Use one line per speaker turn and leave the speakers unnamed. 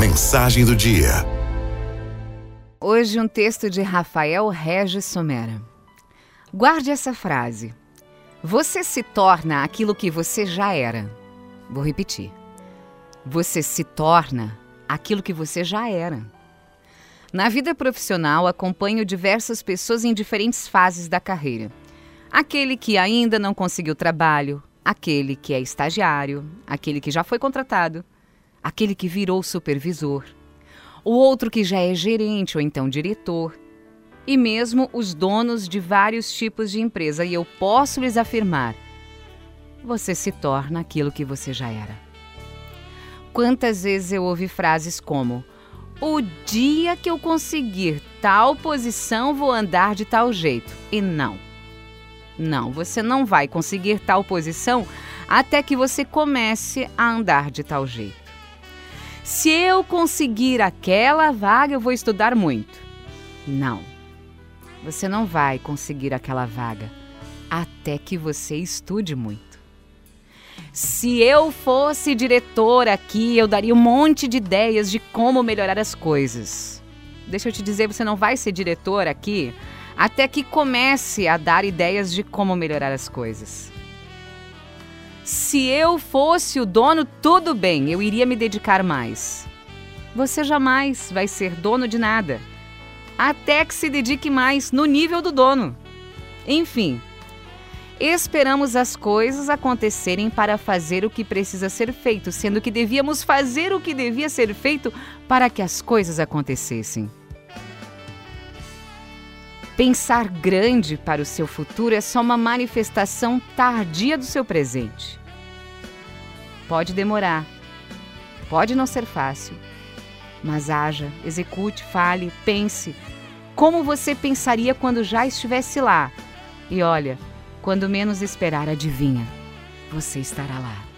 Mensagem do dia.
Hoje um texto de Rafael Regis Somera. Guarde essa frase. Você se torna aquilo que você já era. Vou repetir. Você se torna aquilo que você já era. Na vida profissional, acompanho diversas pessoas em diferentes fases da carreira. Aquele que ainda não conseguiu trabalho, aquele que é estagiário, aquele que já foi contratado, aquele que virou supervisor, o outro que já é gerente ou então diretor, e mesmo os donos de vários tipos de empresa. E eu posso lhes afirmar: você se torna aquilo que você já era. Quantas vezes eu ouvi frases como: o dia que eu conseguir tal posição, vou andar de tal jeito. E não. Não, você não vai conseguir tal posição até que você comece a andar de tal jeito. Se eu conseguir aquela vaga, eu vou estudar muito. Não. Você não vai conseguir aquela vaga até que você estude muito. Se eu fosse diretor aqui, eu daria um monte de ideias de como melhorar as coisas. Deixa eu te dizer, você não vai ser diretor aqui até que comece a dar ideias de como melhorar as coisas. Se eu fosse o dono, tudo bem, eu iria me dedicar mais. Você jamais vai ser dono de nada, até que se dedique mais no nível do dono. Enfim, esperamos as coisas acontecerem para fazer o que precisa ser feito, sendo que devíamos fazer o que devia ser feito para que as coisas acontecessem. Pensar grande para o seu futuro é só uma manifestação tardia do seu presente. Pode demorar, pode não ser fácil, mas haja, execute, fale, pense como você pensaria quando já estivesse lá. E olha, quando menos esperar, adivinha, você estará lá.